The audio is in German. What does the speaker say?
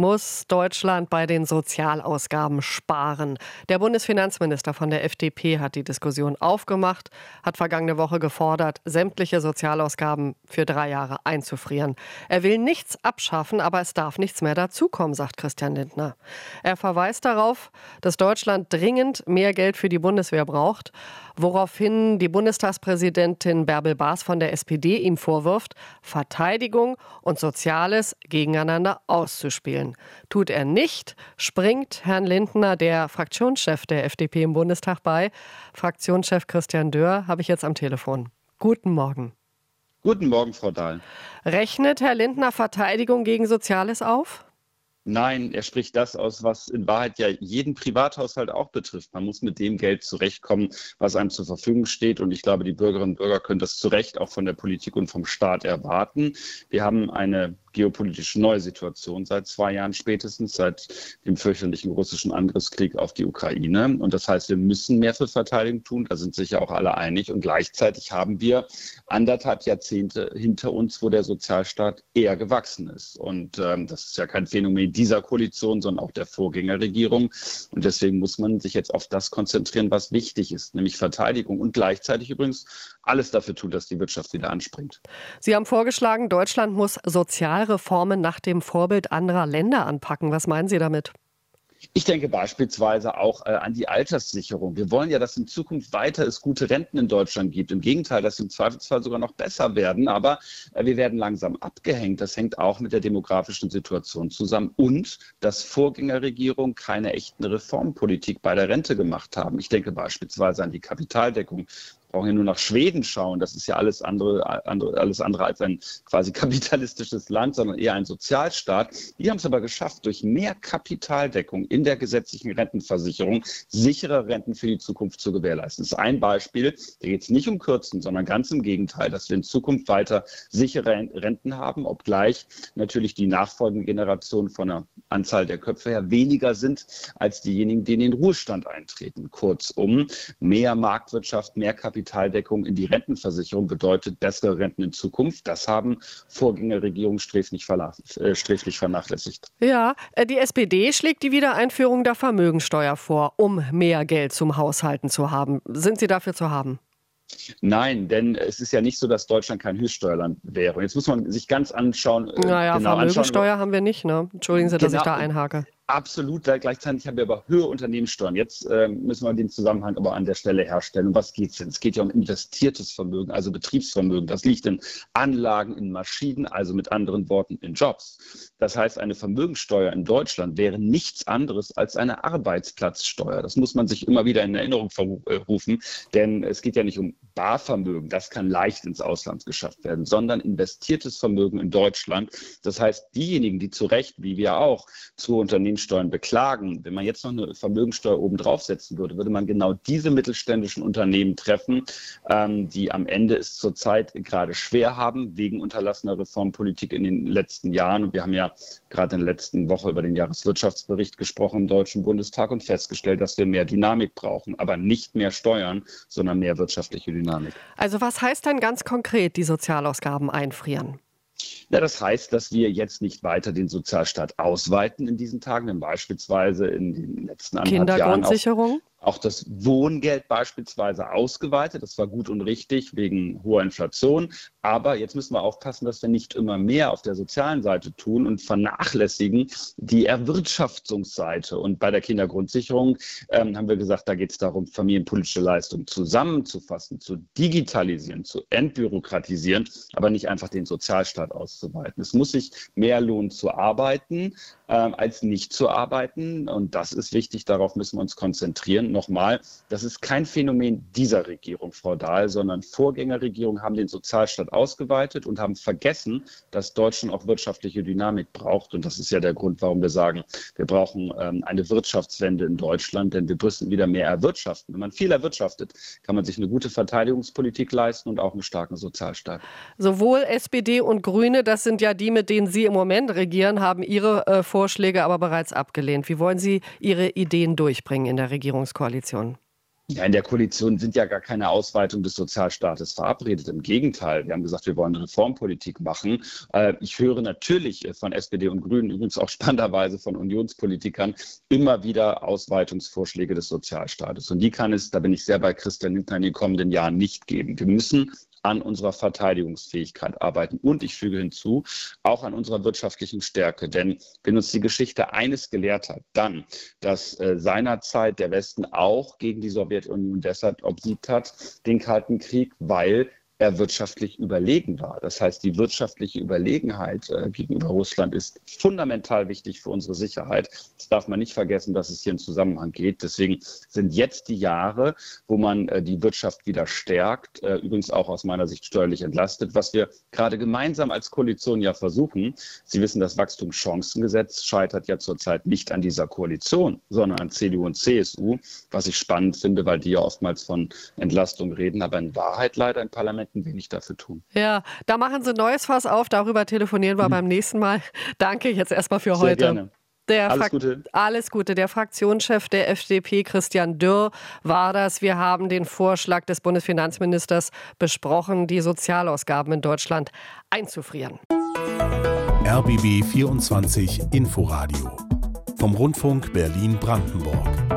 muss Deutschland bei den Sozialausgaben sparen. Der Bundesfinanzminister von der FDP hat die Diskussion aufgemacht, hat vergangene Woche gefordert, sämtliche Sozialausgaben für drei Jahre einzufrieren. Er will nichts abschaffen, aber es darf nichts mehr dazukommen, sagt Christian Lindner. Er verweist darauf, dass Deutschland dringend mehr Geld für die Bundeswehr braucht, woraufhin die Bundestagspräsidentin Bärbel Baas von der SPD ihm vorwirft, Verteidigung und Soziales gegeneinander auszuspielen. Tut er nicht, springt Herrn Lindner, der Fraktionschef der FDP im Bundestag, bei. Fraktionschef Christian Dörr habe ich jetzt am Telefon. Guten Morgen. Guten Morgen, Frau Dahl. Rechnet Herr Lindner Verteidigung gegen Soziales auf? Nein, er spricht das aus, was in Wahrheit ja jeden Privathaushalt auch betrifft. Man muss mit dem Geld zurechtkommen, was einem zur Verfügung steht. Und ich glaube, die Bürgerinnen und Bürger können das zu Recht auch von der Politik und vom Staat erwarten. Wir haben eine geopolitische neue Situation seit zwei Jahren spätestens, seit dem fürchterlichen russischen Angriffskrieg auf die Ukraine. Und das heißt, wir müssen mehr für Verteidigung tun, da sind sich ja auch alle einig. Und gleichzeitig haben wir anderthalb Jahrzehnte hinter uns, wo der Sozialstaat eher gewachsen ist. Und ähm, das ist ja kein Phänomen dieser Koalition, sondern auch der Vorgängerregierung. Und deswegen muss man sich jetzt auf das konzentrieren, was wichtig ist, nämlich Verteidigung und gleichzeitig übrigens alles dafür tun, dass die Wirtschaft wieder anspringt. Sie haben vorgeschlagen, Deutschland muss sozial Sozialreformen nach dem Vorbild anderer Länder anpacken. Was meinen Sie damit? Ich denke beispielsweise auch äh, an die Alterssicherung. Wir wollen ja, dass in Zukunft weiter es gute Renten in Deutschland gibt. Im Gegenteil, dass sie im Zweifelsfall sogar noch besser werden. Aber äh, wir werden langsam abgehängt. Das hängt auch mit der demografischen Situation zusammen und dass Vorgängerregierungen keine echten Reformpolitik bei der Rente gemacht haben. Ich denke beispielsweise an die Kapitaldeckung brauchen ja nur nach Schweden schauen. Das ist ja alles andere, andere, alles andere als ein quasi kapitalistisches Land, sondern eher ein Sozialstaat. Die haben es aber geschafft, durch mehr Kapitaldeckung in der gesetzlichen Rentenversicherung sichere Renten für die Zukunft zu gewährleisten. Das ist ein Beispiel. Da geht es nicht um Kürzen, sondern ganz im Gegenteil, dass wir in Zukunft weiter sichere Renten haben, obgleich natürlich die nachfolgenden Generationen von der Anzahl der Köpfe her weniger sind als diejenigen, die in den Ruhestand eintreten. Kurzum, mehr Marktwirtschaft, mehr Kapital Kapitaldeckung in die Rentenversicherung bedeutet bessere Renten in Zukunft. Das haben Vorgängerregierungen sträflich, äh, sträflich vernachlässigt. Ja, äh, die SPD schlägt die Wiedereinführung der Vermögensteuer vor, um mehr Geld zum Haushalten zu haben. Sind Sie dafür zu haben? Nein, denn es ist ja nicht so, dass Deutschland kein Höchststeuerland wäre. Und jetzt muss man sich ganz anschauen. Äh, naja, genau Vermögensteuer anschauen, haben wir nicht, ne? Entschuldigen Sie, dass genau, ich da einhake. Absolut, gleichzeitig haben wir aber höhere Unternehmenssteuern. Jetzt äh, müssen wir den Zusammenhang aber an der Stelle herstellen. Um was geht es denn? Es geht ja um investiertes Vermögen, also Betriebsvermögen. Das liegt in Anlagen, in Maschinen, also mit anderen Worten in Jobs. Das heißt, eine Vermögenssteuer in Deutschland wäre nichts anderes als eine Arbeitsplatzsteuer. Das muss man sich immer wieder in Erinnerung äh, rufen, denn es geht ja nicht um Barvermögen, das kann leicht ins Ausland geschafft werden, sondern investiertes Vermögen in Deutschland. Das heißt, diejenigen, die zu Recht, wie wir auch, zu Unternehmen Unternehmenssteuern beklagen, wenn man jetzt noch eine Vermögensteuer oben draufsetzen würde, würde man genau diese mittelständischen Unternehmen treffen, ähm, die am Ende es zurzeit gerade schwer haben, wegen unterlassener Reformpolitik in den letzten Jahren. Und wir haben ja gerade in der letzten Woche über den Jahreswirtschaftsbericht gesprochen im Deutschen Bundestag und festgestellt, dass wir mehr Dynamik brauchen, aber nicht mehr Steuern, sondern mehr wirtschaftliche Dynamik. Also was heißt dann ganz konkret die Sozialausgaben einfrieren? Ja, das heißt, dass wir jetzt nicht weiter den Sozialstaat ausweiten in diesen Tagen, denn beispielsweise in den letzten anderthalb Jahren auch, auch das Wohngeld beispielsweise ausgeweitet. Das war gut und richtig wegen hoher Inflation. Aber jetzt müssen wir aufpassen, dass wir nicht immer mehr auf der sozialen Seite tun und vernachlässigen die Erwirtschaftungsseite. Und bei der Kindergrundsicherung ähm, haben wir gesagt, da geht es darum, familienpolitische Leistungen zusammenzufassen, zu digitalisieren, zu entbürokratisieren, aber nicht einfach den Sozialstaat auszuweiten. Es muss sich mehr lohnen zu arbeiten äh, als nicht zu arbeiten. Und das ist wichtig, darauf müssen wir uns konzentrieren nochmal, das ist kein Phänomen dieser Regierung, Frau Dahl, sondern Vorgängerregierungen haben den Sozialstaat ausgeweitet und haben vergessen, dass Deutschland auch wirtschaftliche Dynamik braucht. Und das ist ja der Grund, warum wir sagen, wir brauchen ähm, eine Wirtschaftswende in Deutschland, denn wir müssen wieder mehr erwirtschaften. Wenn man viel erwirtschaftet, kann man sich eine gute Verteidigungspolitik leisten und auch einen starken Sozialstaat. Sowohl SPD und Grüne, das sind ja die, mit denen Sie im Moment regieren, haben ihre äh, Vorschläge aber bereits abgelehnt. Wie wollen Sie Ihre Ideen durchbringen in der Regierungskoalition? Ja, in der Koalition sind ja gar keine Ausweitung des Sozialstaates verabredet. Im Gegenteil, wir haben gesagt, wir wollen Reformpolitik machen. Äh, ich höre natürlich von SPD und Grünen, übrigens auch spannenderweise von Unionspolitikern, immer wieder Ausweitungsvorschläge des Sozialstaates. Und die kann es, da bin ich sehr bei Christian Lindner, in den kommenden Jahren nicht geben. Wir müssen an unserer Verteidigungsfähigkeit arbeiten. Und ich füge hinzu, auch an unserer wirtschaftlichen Stärke. Denn wenn uns die Geschichte eines gelehrt hat, dann, dass äh, seinerzeit der Westen auch gegen die Sowjetunion deshalb obsiegt hat, den Kalten Krieg, weil er wirtschaftlich überlegen war. Das heißt, die wirtschaftliche Überlegenheit äh, gegenüber Russland ist fundamental wichtig für unsere Sicherheit. Das darf man nicht vergessen, dass es hier einen Zusammenhang geht. Deswegen sind jetzt die Jahre, wo man äh, die Wirtschaft wieder stärkt, äh, übrigens auch aus meiner Sicht steuerlich entlastet, was wir gerade gemeinsam als Koalition ja versuchen. Sie wissen, das Wachstumschancengesetz scheitert ja zurzeit nicht an dieser Koalition, sondern an CDU und CSU, was ich spannend finde, weil die ja oftmals von Entlastung reden, aber in Wahrheit leider im Parlament könnten wenig dafür tun. Ja, da machen Sie ein neues Fass auf. Darüber telefonieren wir mhm. beim nächsten Mal. Danke jetzt erstmal für Sehr heute. Gerne. Der alles Gute. Alles Gute. Der Fraktionschef der FDP, Christian Dürr, war das. Wir haben den Vorschlag des Bundesfinanzministers besprochen, die Sozialausgaben in Deutschland einzufrieren. RBB 24 Inforadio vom Rundfunk Berlin-Brandenburg.